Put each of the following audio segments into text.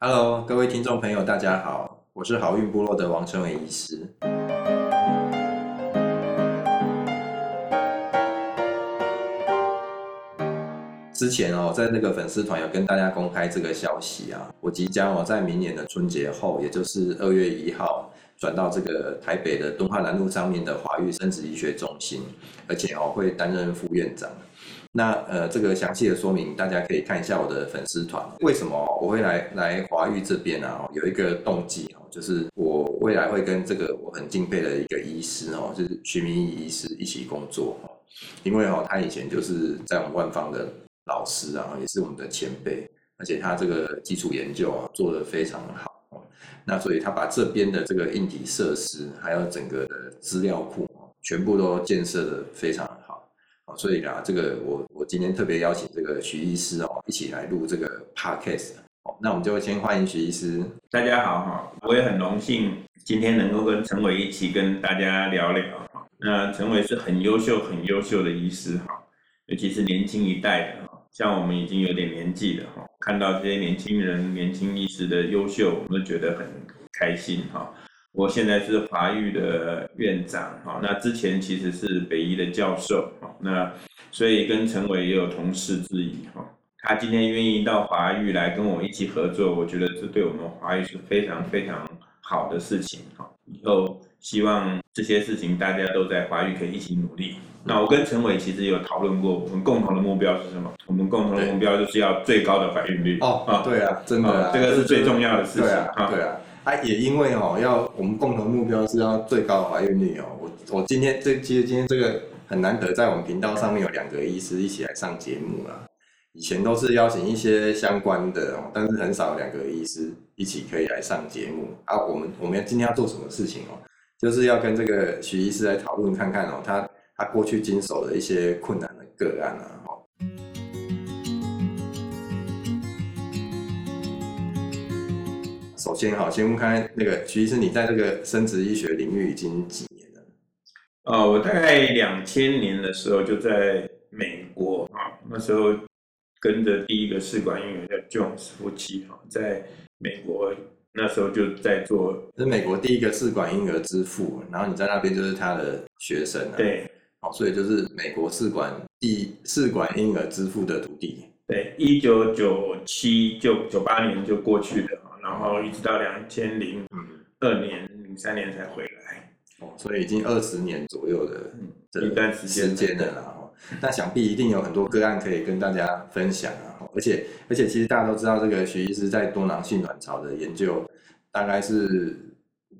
Hello，各位听众朋友，大家好，我是好运部落的王成伟医师。之前哦，在那个粉丝团有跟大家公开这个消息啊，我即将哦在明年的春节后，也就是二月一号，转到这个台北的敦化南路上面的华育生殖医学中心，而且哦会担任副院长。那呃，这个详细的说明大家可以看一下我的粉丝团。为什么我会来来华育这边啊？有一个动机哦，就是我未来会跟这个我很敬佩的一个医师哦，就是徐明义医师一起工作哦。因为哦，他以前就是在我们万方的老师啊，也是我们的前辈，而且他这个基础研究啊做得非常好。那所以他把这边的这个硬体设施，还有整个的资料库全部都建设得非常。所以啊，这个我我今天特别邀请这个徐医师哦，一起来录这个 podcast。那我们就先欢迎徐医师。大家好哈，我也很荣幸今天能够跟陈伟一起跟大家聊聊。那陈伟是很优秀、很优秀的医师哈，尤其是年轻一代的哈，像我们已经有点年纪了哈，看到这些年轻人、年轻医师的优秀，我们都觉得很开心哈。我现在是华育的院长，哈，那之前其实是北医的教授，哈，那所以跟陈伟也有同事之谊，哈，他今天愿意到华育来跟我一起合作，我觉得这对我们华育是非常非常好的事情，哈，以后希望这些事情大家都在华育可以一起努力。那我跟陈伟其实有讨论过，我们共同的目标是什么？我们共同的目标就是要最高的怀孕率。哦，啊，对啊，真的啊，这个是最重要的事情，对啊，对啊。他也因为哦，要我们共同目标是要最高的怀孕率哦。我我今天这其实今天这个很难得，在我们频道上面有两个医师一起来上节目啦。以前都是邀请一些相关的哦，但是很少两个医师一起可以来上节目。啊，我们我们今天要做什么事情哦？就是要跟这个徐医师来讨论看看哦，他他过去经手的一些困难的个案啊。首先，哈，先问看那个徐医生，你在这个生殖医学领域已经几年了？哦，我大概两千年的时候就在美国啊，那时候跟着第一个试管婴儿叫 Jones 夫妻哈，在美国那时候就在做，是美国第一个试管婴儿之父，然后你在那边就是他的学生啊，对，好，所以就是美国试管第试管婴儿之父的徒弟，对，一九九七就九八年就过去了。然后一直到两千零二年、零三年才回来，哦，所以已经二十年左右的一段时间了啦。那想必一定有很多个案可以跟大家分享啊。而且而且，其实大家都知道，这个徐医师在多囊性卵巢的研究，大概是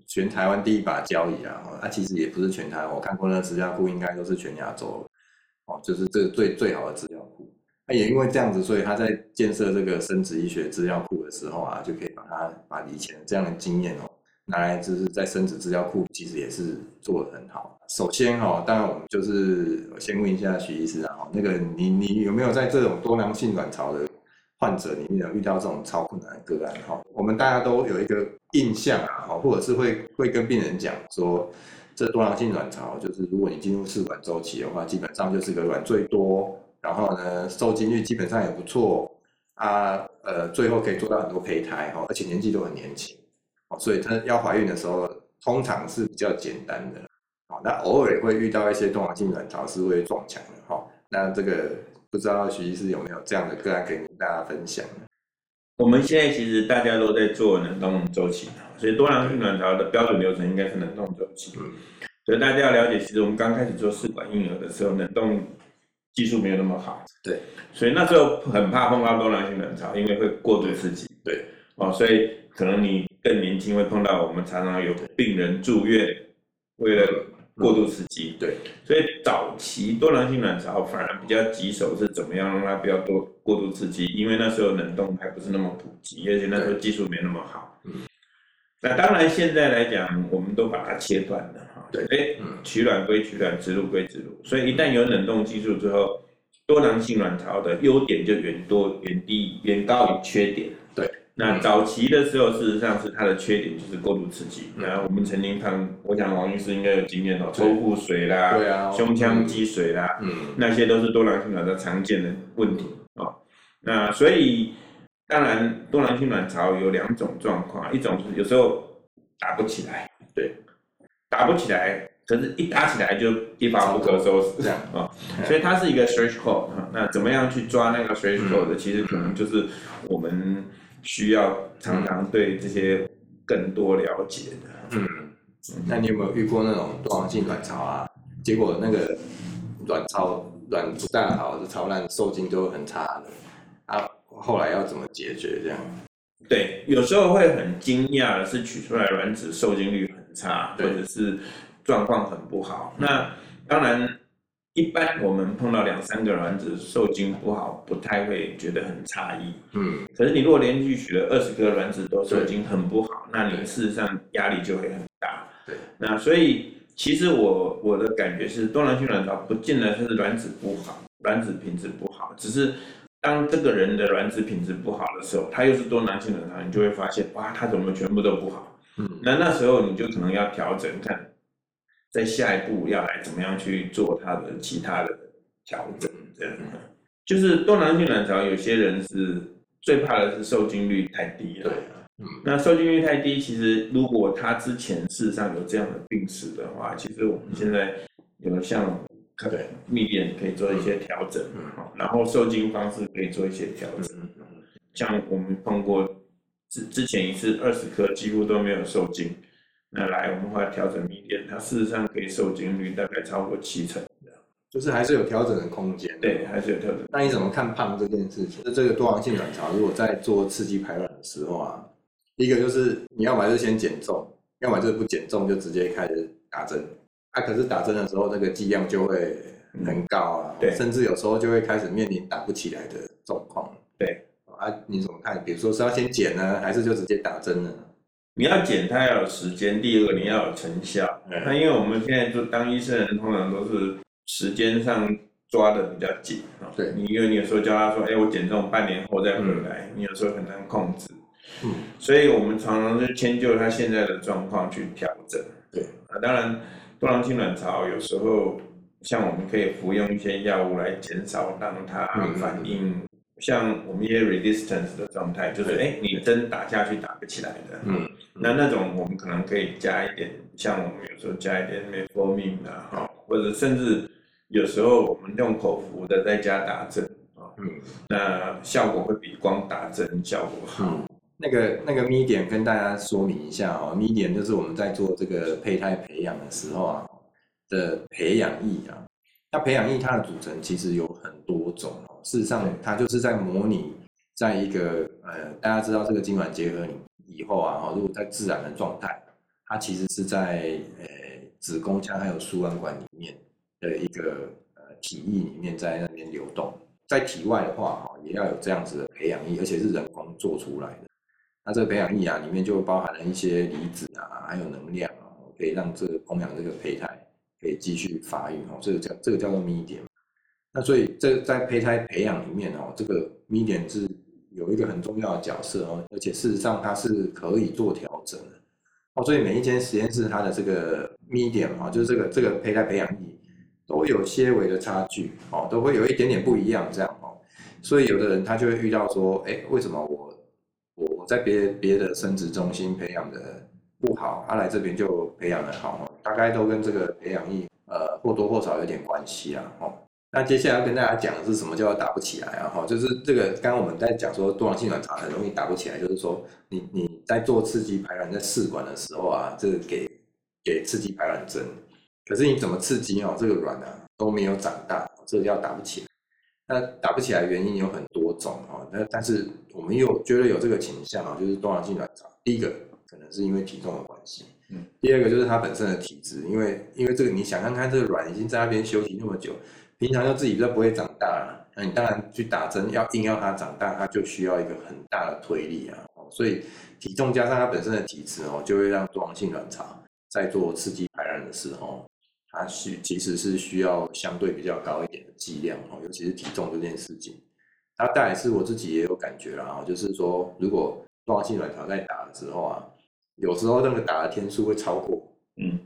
全台湾第一把交椅啊。他其实也不是全台湾，我看过那个资料库，应该都是全亚洲，哦，就是这个最最好的资料库。那也因为这样子，所以他在建设这个生殖医学资料库的时候啊，就可以把它把以前这样的经验哦拿来，就是在生殖资料库其实也是做得很好。首先哈，当然我们就是先问一下徐医师啊，那个你你有没有在这种多囊性卵巢的患者里面有遇到这种超困难的个案？哈，我们大家都有一个印象啊，哈，或者是会会跟病人讲说，这多囊性卵巢就是如果你进入试管周期的话，基本上就是个卵最多。然后呢，受精率基本上也不错啊，呃，最后可以做到很多胚胎哈，而且年纪都很年轻，所以她要怀孕的时候通常是比较简单的，好，那偶尔也会遇到一些多囊性卵巢是会撞墙的哈，那这个不知道徐医师有没有这样的个案可以跟大家分享？我们现在其实大家都在做冷冻周期，所以多囊性卵巢的标准流程应该是冷冻周期，嗯，所以大家要了解，其实我们刚开始做试管婴儿的时候，冷冻。技术没有那么好，对，所以那时候很怕碰到多囊性卵巢，因为会过度刺激，对，哦，所以可能你更年轻会碰到我们常常有病人住院，为了过度刺激，对，所以早期多囊性卵巢反而比较棘手，是怎么样让它不要多过度刺激，因为那时候冷冻还不是那么普及，而且那时候技术没那么好，嗯，那当然现在来讲，我们都把它切断了。对，哎，取卵归取卵，植入归植入，所以一旦有冷冻技术之后，多囊性卵巢的优点就远多远低远高于缺点。对，那早期的时候，事实上是它的缺点就是过度刺激。然后我们曾经看，我想王医师应该有经验哦，抽腹水啦，对啊，胸腔积水啦，嗯，那些都是多囊性卵巢常见的问题啊。那所以当然多囊性卵巢有两种状况，一种是有时候打不起来，对，打不起来，可是一打起来就一发不可收拾，这样啊，哦、所以它是一个 threshold，那怎么样去抓那个 threshold 的，其实可能就是我们需要常常对这些更多了解的。嗯，那你有没有遇过那种多囊性卵巢啊？结果那个卵巢卵不大好，巢烂受精就很差的，啊，后来要怎么解决这样？对，有时候会很惊讶的是取出来卵子受精率很差，或者是状况很不好。那当然，一般我们碰到两三个卵子受精不好，不太会觉得很诧异。嗯，可是你如果连续取了二十颗卵子都受精很不好，那你事实上压力就会很大。对，那所以。其实我我的感觉是，多囊性卵巢不见得是卵子不好，卵子品质不好，只是当这个人的卵子品质不好的时候，他又是多囊性卵巢，你就会发现，哇，他怎么全部都不好？嗯，那那时候你就可能要调整，看在下一步要来怎么样去做他的其他的调整，这样。就是多囊性卵巢，有些人是最怕的是受精率太低了。对。嗯，那受精率太低，其实如果他之前事实上有这样的病史的话，其实我们现在有像可能密点可以做一些调整，嗯，然后受精方式可以做一些调整，嗯，像我们碰过之之前一次二十颗几乎都没有受精，那来我们会调整一点，它事实上可以受精率大概超过七成，就是还是有调整的空间，对，还是有调整。那你怎么看胖这件事情？那这个多囊性卵巢如果在做刺激排卵的时候啊？一个就是你要么就先减重，要么就是不减重就直接开始打针。啊，可是打针的时候那个剂量就会很高啊，对，甚至有时候就会开始面临打不起来的状况。对，啊，你怎么看？比如说是要先减呢，还是就直接打针呢？你要减，它要有时间；第二个你要有成效。那因为我们现在就当医生的人，通常都是时间上抓的比较紧啊。对，你因为你有时候叫他说，哎，我减重半年后再回来，你有时候很难控制。嗯，所以我们常常就迁就他现在的状况去调整。对啊，当然多囊性卵巢有时候像我们可以服用一些药物来减少让它反应，嗯、像我们一些 resistance 的状态，就是哎，你针打下去打不起来的。嗯，嗯，那那种我们可能可以加一点，像我们有时候加一点 metformin 啊，哈，或者甚至有时候我们用口服的再加打针啊，嗯，那效果会比光打针效果好。嗯那个那个 medium 跟大家说明一下哦，medium 就是我们在做这个胚胎培养的时候啊的培养液啊。那培养液它的组成其实有很多种哦，事实上它就是在模拟在一个呃，大家知道这个精卵结合以后啊，如果在自然的状态，它其实是在呃子宫腔还有输卵管里面的一个呃体液里面在那边流动，在体外的话哈，也要有这样子的培养液，而且是人工做出来的。那这个培养液啊，里面就包含了一些离子啊，还有能量啊，可以让这个供养这个胚胎可以继续发育哦。这个叫这个叫做 medium。那所以这在胚胎培养里面哦，这个 medium 是有一个很重要的角色哦，而且事实上它是可以做调整的哦。所以每一间实验室它的这个 medium 啊，就是这个这个胚胎培养液都有些微的差距哦，都会有一点点不一样这样哦。所以有的人他就会遇到说，哎，为什么我我？在别别的生殖中心培养的不好，他来这边就培养的好，大概都跟这个培养液呃或多或少有点关系啊。哈，那接下来要跟大家讲的是什么叫打不起来啊？哈，就是这个刚刚我们在讲说多囊性卵巢很容易打不起来，就是说你你在做刺激排卵在试管的时候啊，这个给给刺激排卵针，可是你怎么刺激哦，这个卵啊都没有长大，这个叫打不起来。那打不起来原因有很多种啊，那但是我们又觉得有这个倾向啊，就是多囊性卵巢。第一个可能是因为体重的关系，嗯，第二个就是它本身的体质，因为因为这个你想看看这个卵已经在那边休息那么久，平常又自己都不会长大了，那你当然去打针要硬要它长大，它就需要一个很大的推力啊，所以体重加上它本身的体质哦，就会让多囊性卵巢在做刺激排卵的时候。它需其实是需要相对比较高一点的剂量哦，尤其是体重这件事情。它当然是我自己也有感觉了啊，就是说如果多囊性卵巢在打了之后啊，有时候那个打的天数会超过，嗯，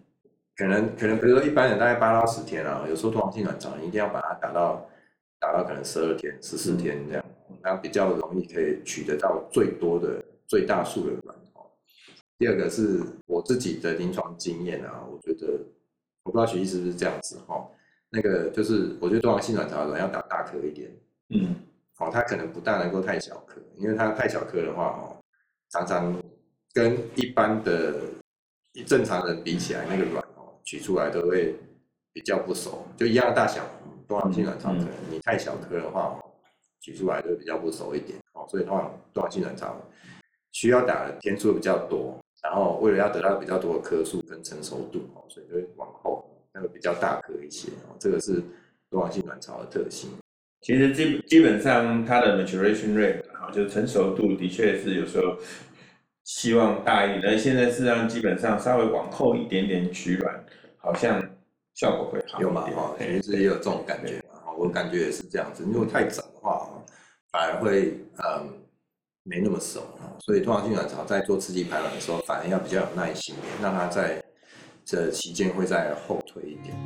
可能可能比如说一般人大概八到十天啊，有时候多囊性卵巢一定要把它打到打到可能十二天、十四天这样。那比较容易可以取得到最多的最大数的卵哦。第二个是我自己的临床经验啊，我觉得我不知道徐医师是不是这样子哈，那个就是我觉得多囊性卵巢的卵要打大颗一点，嗯，哦，它可能不大能够太小颗，因为它太小颗的话哦，常常跟一般的正常人比起来，那个卵哦取出来都会比较不熟，就一样的大小。多囊性卵巢可能你太小颗的话，取出来就比较不熟一点哦，所以通常多囊性卵巢需要打的天数比较多，然后为了要得到比较多的颗数跟成熟度哦，所以就会往后那个比较大颗一些哦，这个是多囊性卵巢的特性。其实基基本上它的 maturation rate 啊，就是成熟度的确是有时候希望大一点，但现在事实上基本上稍微往后一点点取卵，好像。效果会好有嘛？哈，其实也有这种感觉嘛。我感觉也是这样子。如果太早的话，反而会嗯没那么熟。所以通常性卵巢在做刺激排卵的时候，反而要比较有耐心，让它在这期间会再后退一点。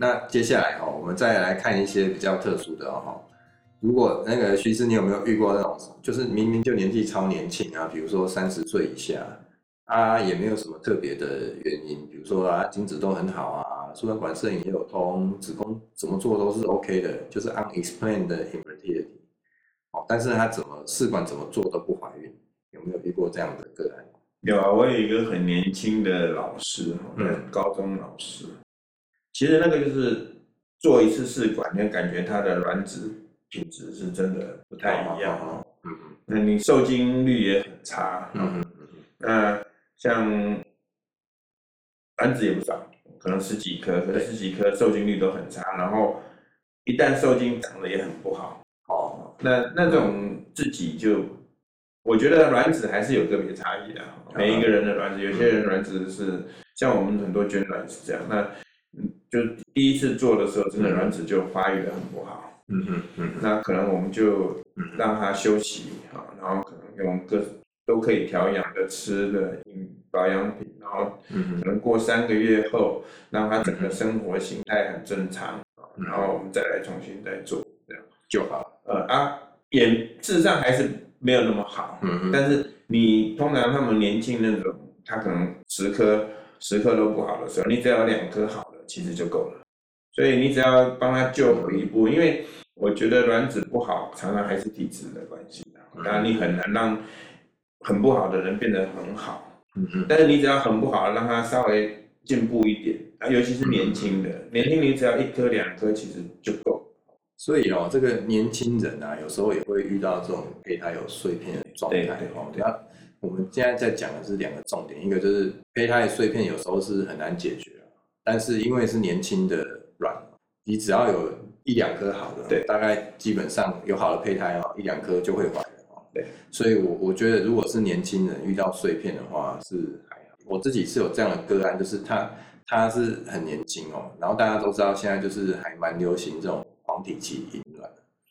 那接下来哈，我们再来看一些比较特殊的哈。如果那个徐师，你有没有遇过那种，就是明明就年纪超年轻啊，比如说三十岁以下？啊，也没有什么特别的原因，比如说啊，精子都很好啊，输卵管摄影也有通，子宫怎么做都是 OK 的，就是 unexplained infertility。哦，但是他怎么试管怎么做都不怀孕，有没有遇过这样的个案？有啊，我有一个很年轻的老师，嗯，高中老师，其实那个就是做一次试管，你感觉他的卵子品质是真的不太一样，嗯嗯，那你受精率也很差，嗯嗯嗯，那。像卵子也不少，可能十几颗，可是十几颗受精率都很差，然后一旦受精长得也很不好。哦，那那种自己就，我觉得卵子还是有个别差异的。每一个人的卵子，有些人卵子是像我们很多捐卵是这样，那嗯，就第一次做的时候，真的卵子就发育的很不好。嗯嗯嗯，那可能我们就让他休息啊，然后可能用各。都可以调养的吃的保养品，然后可能过三个月后，让他整个生活形态很正常，然后我们再来重新再做，这样就好。呃啊，也事实上还是没有那么好，嗯，但是你通常他们年轻那种，他可能十颗十颗都不好的时候，你只要有两颗好了，其实就够了。所以你只要帮他救回一步，因为我觉得卵子不好，常常还是体质的关系，当然你很难让。很不好的人变得很好，嗯嗯，但是你只要很不好，让他稍微进步一点啊，尤其是年轻的，嗯、年轻你只要一颗两颗其实就够。所以哦，这个年轻人啊，有时候也会遇到这种胚胎有碎片的状态哦。那我们现在在讲的是两个重点，一个就是胚胎碎片有时候是很难解决，但是因为是年轻的卵，你只要有一两颗好的，对，大概基本上有好的胚胎哦，一两颗就会怀。对，所以我，我我觉得，如果是年轻人遇到碎片的话，是还好。我自己是有这样的个案，就是他他是很年轻哦，然后大家都知道现在就是还蛮流行这种黄体期引卵，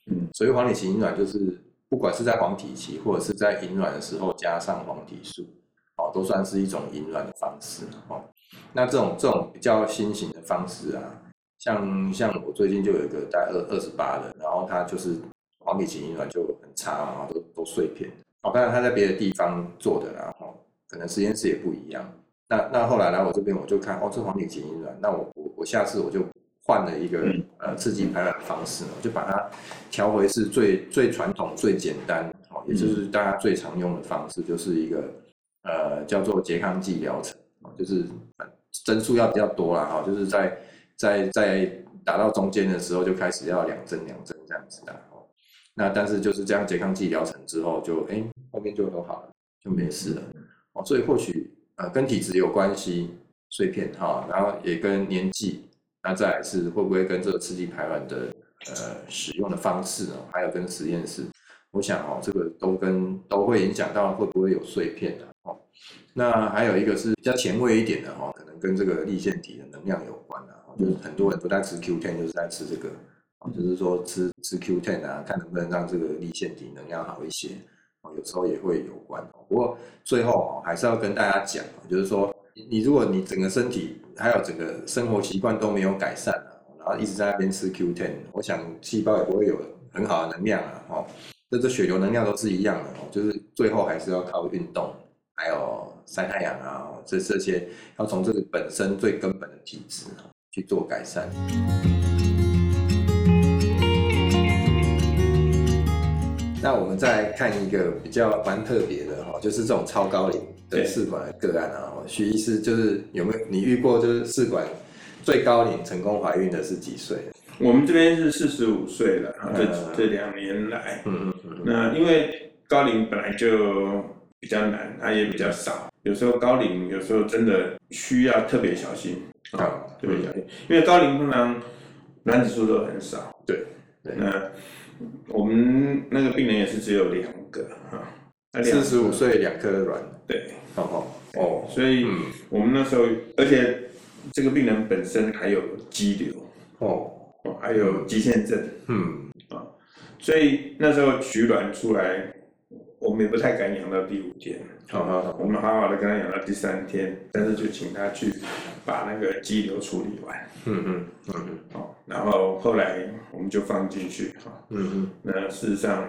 嗯，所以黄体期引卵就是不管是在黄体期或者是在引卵的时候加上黄体素，哦，都算是一种引卵的方式哦。那这种这种比较新型的方式啊，像像我最近就有一个大概二二十八的，然后他就是。黄体期冻卵就很差，然后都都碎片。哦，当然他在别的地方做的，然后可能实验室也不一样。那那后来来我这边，我就看哦，这黄体期冻卵，那我我我下次我就换了一个呃刺激排卵的方式，我就把它调回是最最传统、最简单，哦，也就是大家最常用的方式，就是一个呃叫做拮抗剂疗程，就是针数要比较多啦，哈，就是在在在打到中间的时候就开始要两针两针这样子的。那但是就是这样拮抗剂疗程之后就，就、欸、哎后面就都好了，就没事了。哦，所以或许呃跟体质有关系，碎片哈，然后也跟年纪，那再来是会不会跟这个刺激排卵的呃使用的方式哦，还有跟实验室，我想哦这个都跟都会影响到会不会有碎片的哦。那还有一个是比较前卫一点的哈，可能跟这个粒线体的能量有关啊，就是很多人不在吃 Q10，就是在吃这个。就是说吃吃 Q10 啊，看能不能让这个粒线体能量好一些，哦有时候也会有关。不过最后还是要跟大家讲，就是说你如果你整个身体还有整个生活习惯都没有改善，然后一直在那边吃 Q10，我想细胞也不会有很好的能量啊，哦，这这血流能量都是一样的哦，就是最后还是要靠运动，还有晒太阳啊，这这些要从这个本身最根本的体质去做改善。那我们再看一个比较蛮特别的哈，就是这种超高龄的试管的个案啊。许医师就是有没有你遇过就是试管最高龄成功怀孕的是几岁？我们这边是四十五岁了，这这两年来，嗯嗯嗯。那因为高龄本来就比较难，它也比较少，有时候高龄有时候真的需要特别小心啊，特别小心，因为高龄通常卵子数都很少，对，对。那我们那个病人也是只有两个哈，四十五岁两颗卵，对，好好哦，所以我们那时候，而且这个病人本身还有肌瘤哦，还有肌腺症，嗯。啊，所以那时候取卵出来，我们也不太敢养到第五天，好好好，我们好好的跟他养到第三天，但是就请他去把那个肌瘤处理完，嗯嗯嗯嗯，好，然后后来我们就放进去，哈，嗯嗯，那事实上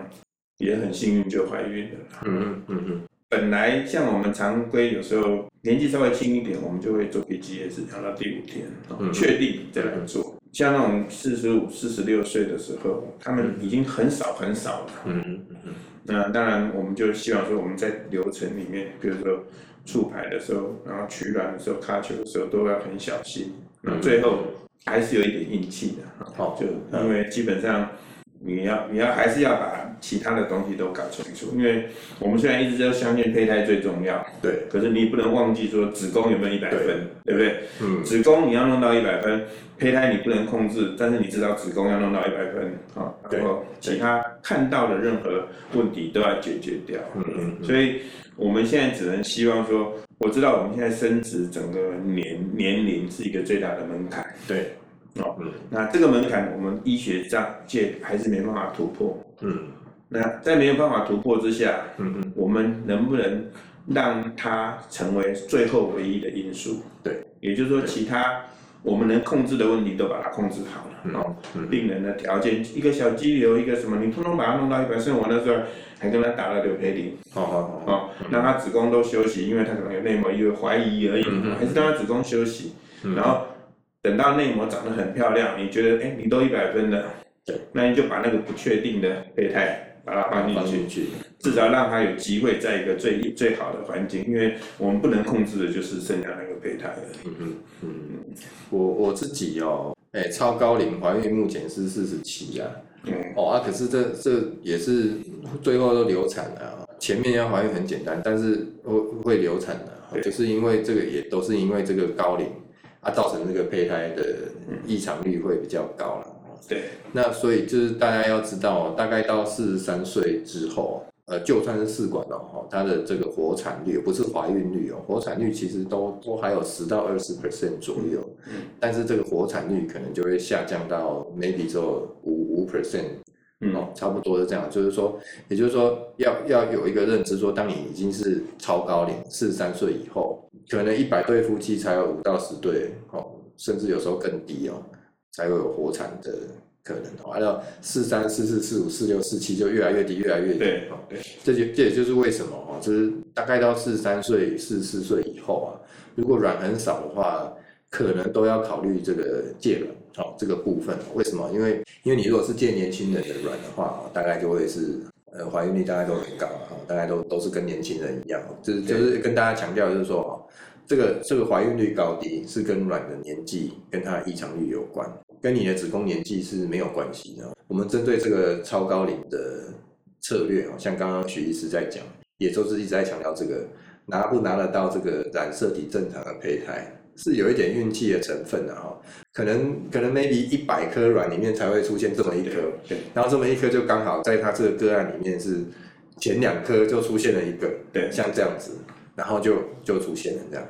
也很幸运就怀孕了，嗯嗯嗯嗯，本来像我们常规有时候年纪稍微轻一点，我们就会做 PGS 养到第五天，确定再来做。像那种四十五、四十六岁的时候，他们已经很少很少了。嗯嗯嗯。那当然，我们就希望说我们在流程里面，比如说触排的时候，然后取卵的时候、卡球的时候，都要很小心。那最后还是有一点运气的。好，就因为基本上。你要你要还是要把其他的东西都搞清楚，因为我们虽然一直都相信胚胎最重要，对，可是你不能忘记说子宫有没有一百分，对，对不对？嗯，子宫你要弄到一百分，胚胎你不能控制，但是你知道子宫要弄到一百分，啊，然后其他看到的任何问题都要解决掉。嗯嗯，所以我们现在只能希望说，我知道我们现在生殖整个年年龄是一个最大的门槛，对。哦，嗯，那这个门槛我们医学上界还是没办法突破，嗯，那在没有办法突破之下，嗯嗯，我们能不能让它成为最后唯一的因素？对，也就是说，其他我们能控制的问题都把它控制好了，哦，病人的条件，一个小肌瘤，一个什么，你通通把它弄到一百，甚至我那时候还跟他打了柳培林，好好好，让他子宫都休息，因为他可能有内膜因为，怀疑而已，还是让他子宫休息，然后。等到内膜长得很漂亮，你觉得哎、欸，你都一百分了，对，那你就把那个不确定的胚胎把它放进去，至少让它有机会在一个最最好的环境，因为我们不能控制的就是剩下那个胚胎了。嗯嗯嗯，我我自己哦，哎、欸，超高龄怀孕目前是四十七啊，嗯，哦啊，可是这这也是最后都流产了，前面要怀孕很简单，但是会会流产的，就是因为这个也都是因为这个高龄。啊、造成这个胚胎的异常率会比较高了。对，那所以就是大家要知道，大概到四十三岁之后，呃，就算是试管了哈，它的这个活产率不是怀孕率哦，活产率其实都都还有十到二十 percent 左右，嗯，但是这个活产率可能就会下降到 maybe 只有五五 percent，哦，差不多是这样，就是说，也就是说要要有一个认知说，当你已经是超高龄四十三岁以后。可能一百对夫妻才有五到十对哦，甚至有时候更低哦，才会有活产的可能哦。按照四三、四四、四五、四六、四七就越来越低，越来越低。对，对，这就这也就是为什么哦，就是大概到四十三岁、四十四岁以后啊，如果卵很少的话，可能都要考虑这个借卵哦，这个部分。为什么？因为因为你如果是借年轻人的卵的话，大概就会是。呃，怀孕率大概都很高啊，大概都都是跟年轻人一样，就是就是跟大家强调，就是说哦，这个这个怀孕率高低是跟卵的年纪跟它的异常率有关，跟你的子宫年纪是没有关系的。我们针对这个超高龄的策略，像刚刚许医师在讲，也就是一直在强调这个拿不拿得到这个染色体正常的胚胎。是有一点运气的成分的哈，可能可能 maybe 一百颗卵里面才会出现这么一颗，然后这么一颗就刚好在它这个个案里面是前两颗就出现了一个，对，像这样子，然后就就出现了这样，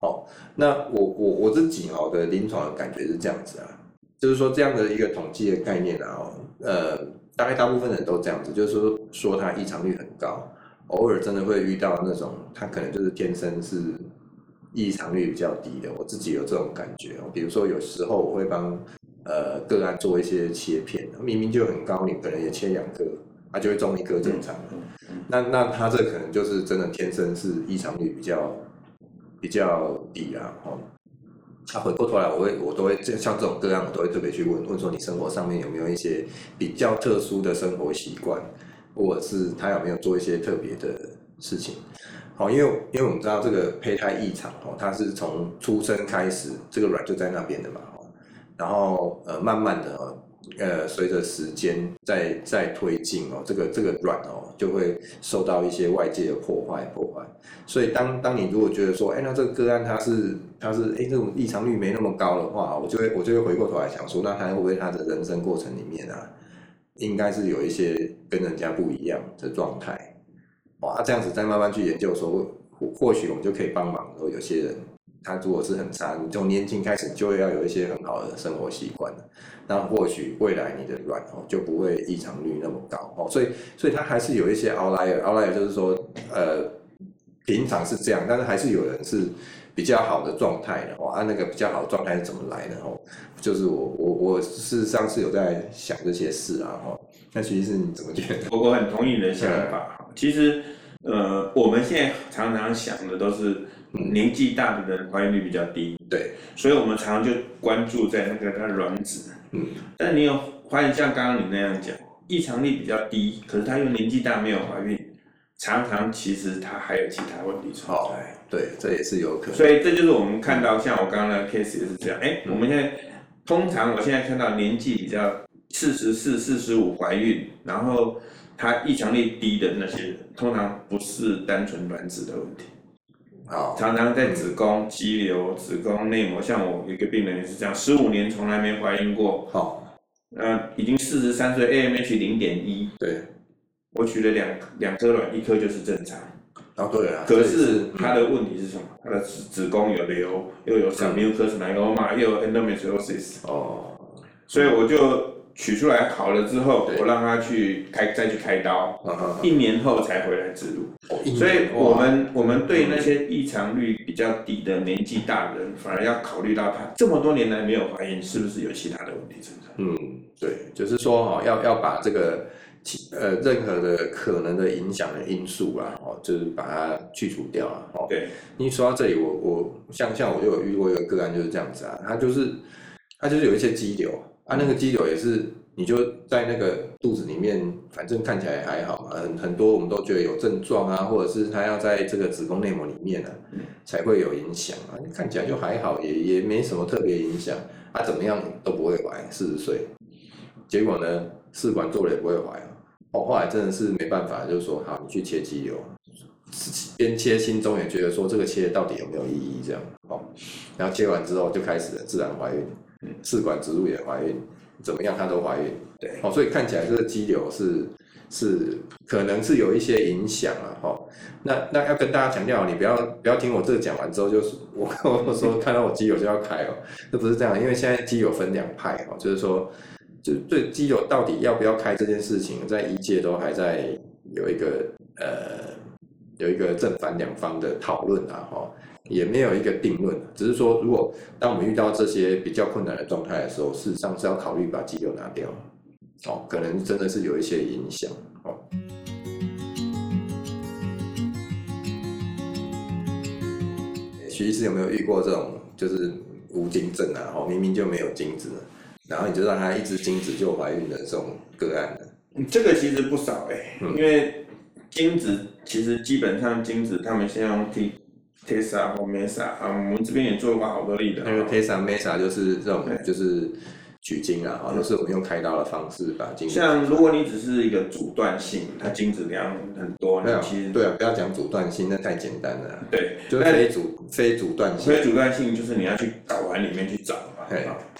哦，那我我我自己哈的临床的感觉是这样子啊，就是说这样的一个统计的概念啊，呃，大概大部分人都这样子，就是说说它异常率很高，偶尔真的会遇到那种他可能就是天生是。异常率比较低的，我自己有这种感觉哦。比如说，有时候我会帮呃个案做一些切片，明明就很高，你可能也切两颗，它就会中一颗正常的。那那他这可能就是真的天生是异常率比较比较低啊。哦，他回过头来，我会我都会像这种个案，我都会特别去问问说，你生活上面有没有一些比较特殊的生活习惯，或者是他有没有做一些特别的事情。好，因为因为我们知道这个胚胎异常哦，它是从出生开始，这个卵就在那边的嘛，然后呃慢慢的呃随着时间在在推进哦，这个这个卵哦就会受到一些外界的破坏破坏，所以当当你如果觉得说，哎，那这个个案它是它是哎这种异常率没那么高的话，我就会我就会回过头来想说，那他会不会他的人生过程里面啊，应该是有一些跟人家不一样的状态。哇，这样子再慢慢去研究说，或或许我们就可以帮忙。说有些人他如果是很差，你从年轻开始就要有一些很好的生活习惯，那或许未来你的卵哦就不会异常率那么高哦。所以，所以他还是有一些 outlier，outlier 就是说，呃，平常是这样，但是还是有人是比较好的状态的哦。按那个比较好的状态是怎么来的哦？就是我我我事实上是有在想这些事啊哈。那其实是你怎么觉得？我我很同意你的想法。其实，呃，我们现在常常想的都是年纪大的人怀孕率比较低，对，所以我们常常就关注在那个它的卵子，嗯，但你有发现像刚刚你那样讲，异常率比较低，可是她又年纪大没有怀孕，常常其实她还有其他问题存在，对，这也是有可能。所以这就是我们看到，像我刚刚的 case 也是这样，哎，我们现在通常我现在看到年纪比较。四十四、四十五怀孕，然后她异常率低的那些人，通常不是单纯卵子的问题，啊，常常在子宫肌瘤、子宫内膜，像我一个病人也是这样，十五年从来没怀孕过，好，呃，已经四十三岁，AMH 零点一，对，我取了两两颗卵，一颗就是正常，啊，对啊，可是他的问题是什么？他的子子宫有瘤，又有 submucous myeloma，又有 endometriosis，哦，所以我就。取出来好了之后，我让他去开再去开刀，一年后才回来植入。所以，我们我们对那些异常率比较低的年纪大的人，反而要考虑到他这么多年来没有怀孕，是不是有其他的问题存在？嗯，对，就是说哈，要要把这个呃任何的可能的影响的因素啊，哦，就是把它去除掉啊。哦，对，你说到这里，我我像像我就有遇过一个个案就是这样子啊，他就是他就是有一些肌瘤。啊，那个肌瘤也是，你就在那个肚子里面，反正看起来还好嘛。很很多我们都觉得有症状啊，或者是他要在这个子宫内膜里面呢、啊，才会有影响啊。你看起来就还好，也也没什么特别影响。啊，怎么样都不会怀，四十岁，结果呢，试管做了也不会怀啊。哦，后来真的是没办法，就是说，好，你去切肌瘤，边切心中也觉得说这个切到底有没有意义这样。哦，然后切完之后就开始了自然怀孕。试管植入也怀孕，怎么样她都怀孕，对，哦，所以看起来这个肌瘤是是可能是有一些影响啊，哈，那那要跟大家强调，你不要不要听我这个讲完之后就是我我说看到我肌瘤就要开哦，这不是这样，因为现在肌瘤分两派哦，就是说就对肌瘤到底要不要开这件事情，在医界都还在有一个呃有一个正反两方的讨论啊，哈。也没有一个定论，只是说，如果当我们遇到这些比较困难的状态的时候，事实上是要考虑把肌瘤拿掉，哦，可能真的是有一些影响，哦。徐医师有没有遇过这种就是无精症啊？哦，明明就没有精子，然后你就让他一直精子就怀孕的这种个案呢？这个其实不少哎，因为精子其实基本上精子他们先用 T。Tesa 或 Mesa 啊，我们这边也做过好多例的。那个 Tesla、Mesa 就是这种，就是取精啊，好，就是我们用开刀的方式把精。像如果你只是一个阻断性，它精子量很多，那其实对啊，不要讲阻断性，那太简单了。对，就非阻非阻断性。非阻断性就是你要去睾丸里面去找嘛。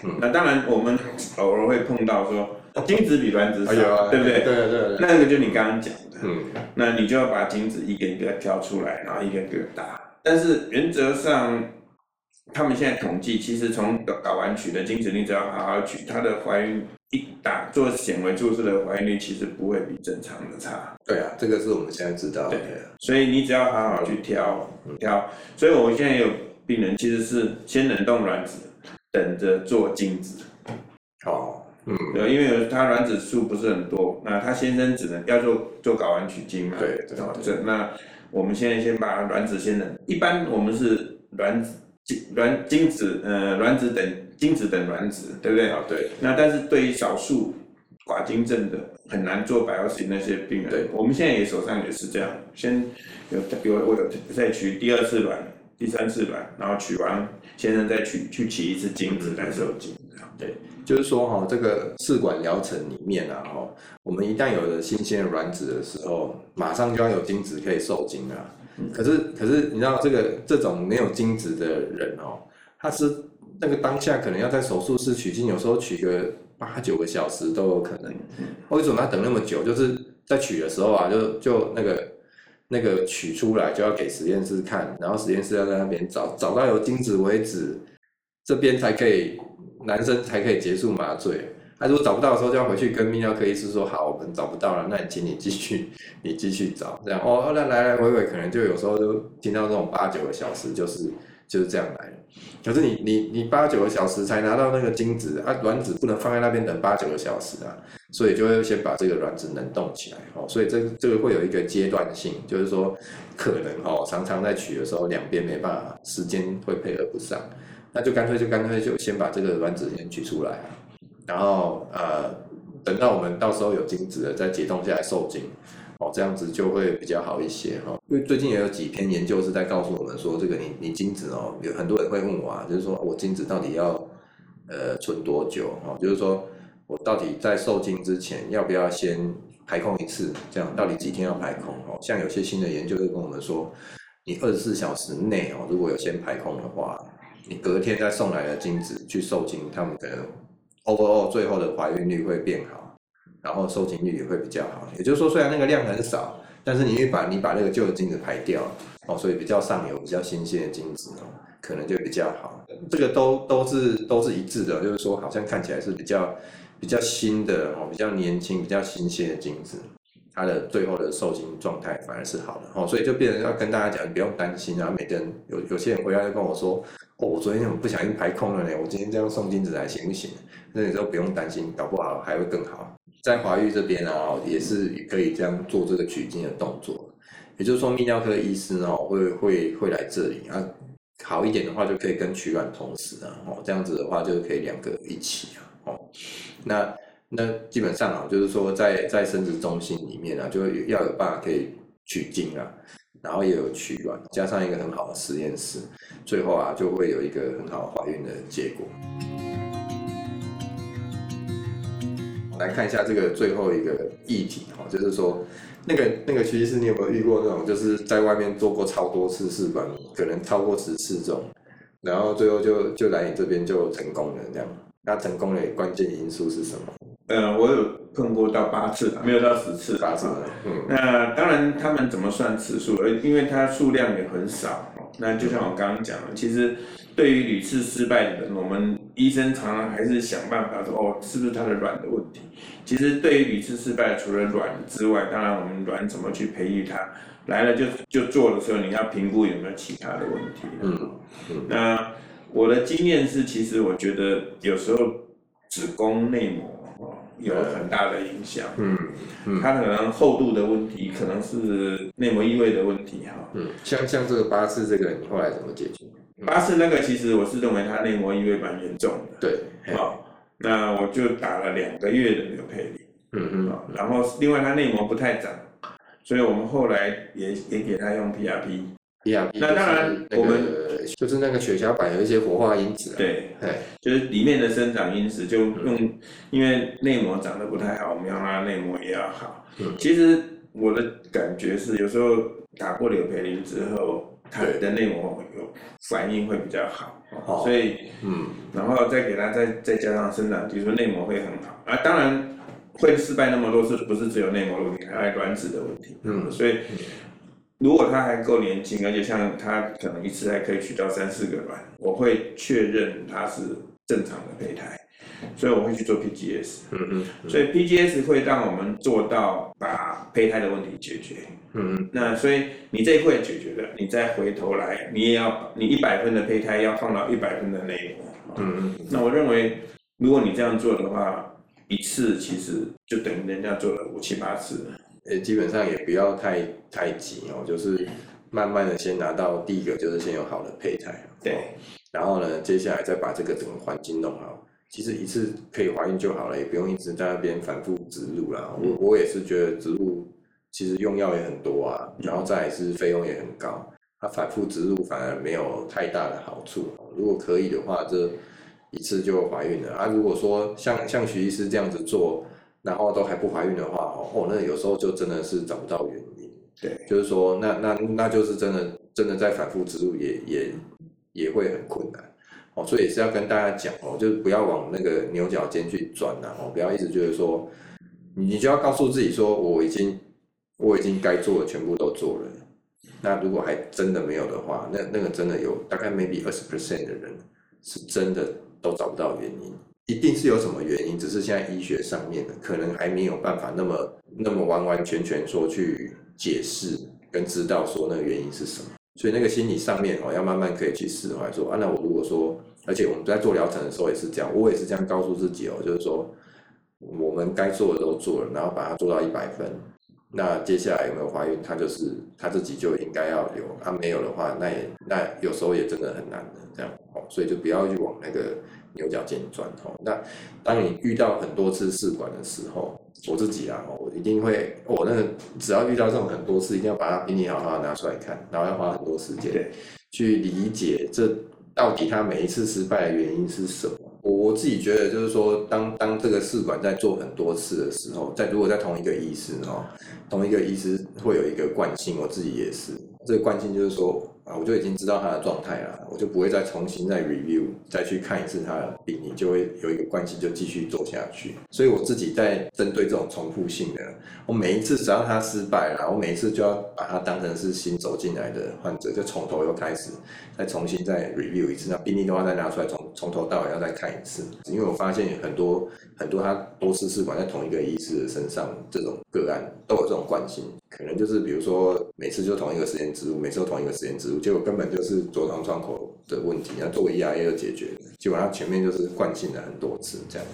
嗯。那当然，我们偶尔会碰到说精子比卵子少，对不对？对对对。那个就你刚刚讲的，嗯，那你就要把精子一个一个挑出来，然后一个一个打。但是原则上，他们现在统计，其实从睾丸取的精子，你只要好好取，它的怀孕一打做显微注射的怀孕率，其实不会比正常的差。对啊，这个是我们现在知道的。对，所以你只要好好去挑挑。所以我现在有病人其实是先冷冻卵子，等着做精子。哦，嗯，对，因为他卵子数不是很多，那他先生只能要做做睾丸取精嘛，对，对，对，这那我们现在先把卵子先冷，一般我们是卵子精卵精子呃卵子等精子等卵子，对不对？啊，对。那但是对于少数寡精症的很难做 biopsy 那些病人，对，我们现在也手上也是这样，先有有我有再取第二次卵。第三次卵，然后取完，先生再取去取一次精子来受精，这样。对，就是说哈，这个试管疗程里面啊，哈，我们一旦有了新鲜的卵子的时候，马上就要有精子可以受精啊。可是，可是你知道这个这种没有精子的人哦，他是那个当下可能要在手术室取精，有时候取个八九个小时都有可能。为什么他等那么久？就是在取的时候啊，就就那个。那个取出来就要给实验室看，然后实验室要在那边找，找到有精子为止，这边才可以，男生才可以结束麻醉。他如果找不到的时候，就要回去跟泌尿科医师说：“好，我们找不到了，那你请你继续，你继续找。”这样哦，那来来回回可能就有时候就听到这种八九个小时，就是就是这样来。可是你你你八九个小时才拿到那个精子啊，卵子不能放在那边等八九个小时啊，所以就会先把这个卵子冷冻起来哦，所以这这个会有一个阶段性，就是说可能哦常常在取的时候两边没办法，时间会配合不上，那就干脆就干脆就先把这个卵子先取出来，然后呃等到我们到时候有精子了再解冻下来受精。哦，这样子就会比较好一些哈。因为最近也有几篇研究是在告诉我们说，这个你你精子哦，有很多人会问我啊，就是说我精子到底要呃存多久哈？就是说我到底在受精之前要不要先排空一次？这样到底几天要排空？哦，像有些新的研究会跟我们说，你二十四小时内哦，如果有先排空的话，你隔天再送来的精子去受精，他们可能 overall 最后的怀孕率会变好。然后受精率也会比较好，也就是说，虽然那个量很少，但是你把你把那个旧的精子排掉，哦，所以比较上游比较新鲜的精子哦，可能就比较好。这个都都是都是一致的，就是说好像看起来是比较比较新的哦，比较年轻、比较新鲜的精子，它的最后的受精状态反而是好的哦，所以就变成要跟大家讲，你不用担心啊。每个人有有些人回来就跟我说，哦，我昨天怎么不小心排空了呢？我今天这样送精子来行不行？那你都不用担心，搞不好还会更好。在华育这边啊，也是可以这样做这个取精的动作，也就是说泌尿科医师哦会会会来这里啊，好一点的话就可以跟取卵同时啊，哦这样子的话就可以两个一起啊，哦那那基本上啊就是说在在生殖中心里面啊，就要有办法可以取精啊，然后也有取卵，加上一个很好的实验室，最后啊就会有一个很好怀孕的结果。来看一下这个最后一个议题哈，就是说，那个那个徐医师，你有没有遇过那种，就是在外面做过超多次试管，可能超过十次这种，然后最后就就来你这边就成功了这样？那成功的关键因素是什么？呃，我有碰过到八次，没有到十次，八次。嗯，那当然他们怎么算次数？而因为它数量也很少。那就像我刚刚讲的，其实对于屡次失败的人，我们医生常常还是想办法说，哦，是不是他的卵的问题？其实对于屡次失败，除了卵之外，当然我们卵怎么去培育它，来了就就做的时候，你要评估有没有其他的问题。嗯，嗯，那我的经验是，其实我觉得有时候子宫内膜。有很大的影响，嗯，嗯，它可能厚度的问题，可能是内膜异位的问题，哈，嗯，像像这个八次这个，你后来怎么解决？嗯、八次那个其实我是认为它内膜异位蛮严重的，对，好，那我就打了两个月的纽佩林，嗯嗯，然后另外它内膜不太长，所以我们后来也也给他用 PRP，PRP，。那当然，我们就是那个血小板有一些活化因子，对，就是里面的生长因子就用，因为内膜长得不太好，我们要让它内膜也要好。其实我的感觉是，有时候打过柳培林之后，它的内膜有反应会比较好，所以，嗯，然后再给它再再加上生长激素，内膜会很好。啊，当然会失败那么多次，不是只有内膜的问题，还有卵子的问题。嗯，所以。如果他还够年轻，而且像他可能一次还可以取到三四个卵，我会确认他是正常的胚胎，所以我会去做 PGS。嗯嗯，所以 PGS 会让我们做到把胚胎的问题解决。嗯嗯，那所以你这一块解决了，你再回头来，你也要你一百分的胚胎要放到一百分的内膜。嗯嗯，那我认为如果你这样做的话，一次其实就等于人家做了五七八次。呃，基本上也不要太太急哦，就是慢慢的先拿到第一个，就是先有好的胚胎。对。然后呢，接下来再把这个整个环境弄好。其实一次可以怀孕就好了，也不用一直在那边反复植入啦。我我也是觉得植入其实用药也很多啊，然后再来是费用也很高，它反复植入反而没有太大的好处。如果可以的话，这一次就怀孕了啊。如果说像像徐医师这样子做，然后都还不怀孕的话，哦，那有时候就真的是找不到原因。对，就是说那那那就是真的真的在反复植入也也也会很困难。哦，所以也是要跟大家讲哦，就是不要往那个牛角尖去转呐，哦，不要一直觉得说，你就要告诉自己说，我已经我已经该做的全部都做了。那如果还真的没有的话，那那个真的有大概 maybe 二十 percent 的人是真的都找不到原因，一定是有什么原因，只是现在医学上面的可能还没有办法那么那么完完全全说去解释跟知道说那个原因是什么。所以那个心理上面哦，要慢慢可以去释怀，说啊，那我如果说，而且我们在做疗程的时候也是这样，我也是这样告诉自己哦，就是说我们该做的都做了，然后把它做到一百分，那接下来有没有怀孕，他就是他自己就应该要有，他没有的话，那也那有时候也真的很难的这样哦，所以就不要去往那个牛角尖钻哦。那当你遇到很多次试管的时候，我自己啊，我一定会，我那个只要遇到这种很多次，一定要把它病历好好拿出来看，然后要花很多时间去理解这到底它每一次失败的原因是什么。我我自己觉得就是说，当当这个试管在做很多次的时候，在如果在同一个医师哦，同一个医师会有一个惯性，我自己也是，这个惯性就是说。啊，我就已经知道他的状态了，我就不会再重新再 review，再去看一次他的病例，就会有一个关系，就继续做下去。所以我自己在针对这种重复性的，我每一次只要他失败了，我每一次就要把它当成是新走进来的患者，就从头又开始，再重新再 review 一次，那病例的话再拿出来，从从头到尾要再看一次。因为我发现很多很多他多次试管在同一个医师的身上，这种个案都有这种惯性。可能就是比如说每次就同一个时间植入，每次都同一个时间植入，结果根本就是着床窗口的问题，那做 ERA 就解决基本上前面就是惯性了很多次这样。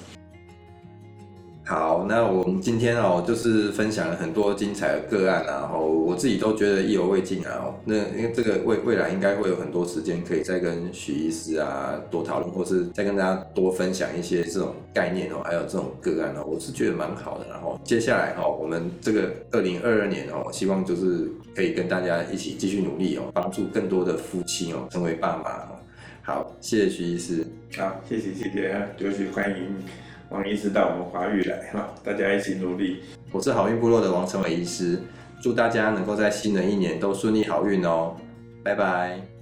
好，那我们今天哦，就是分享了很多精彩的个案，然后我自己都觉得意犹未尽啊。那因为这个未未来应该会有很多时间可以再跟许医师啊多讨论，或是再跟大家多分享一些这种概念哦，还有这种个案哦，我是觉得蛮好的。然后接下来哈，我们这个二零二二年哦，希望就是可以跟大家一起继续努力哦，帮助更多的夫妻哦成为爸妈哦。好，谢谢许医师。好，谢谢谢谢啊，就是欢迎。王医师到我们华育来哈，大家一起努力。我是好运部落的王成伟医师，祝大家能够在新的一年都顺利好运哦，拜拜。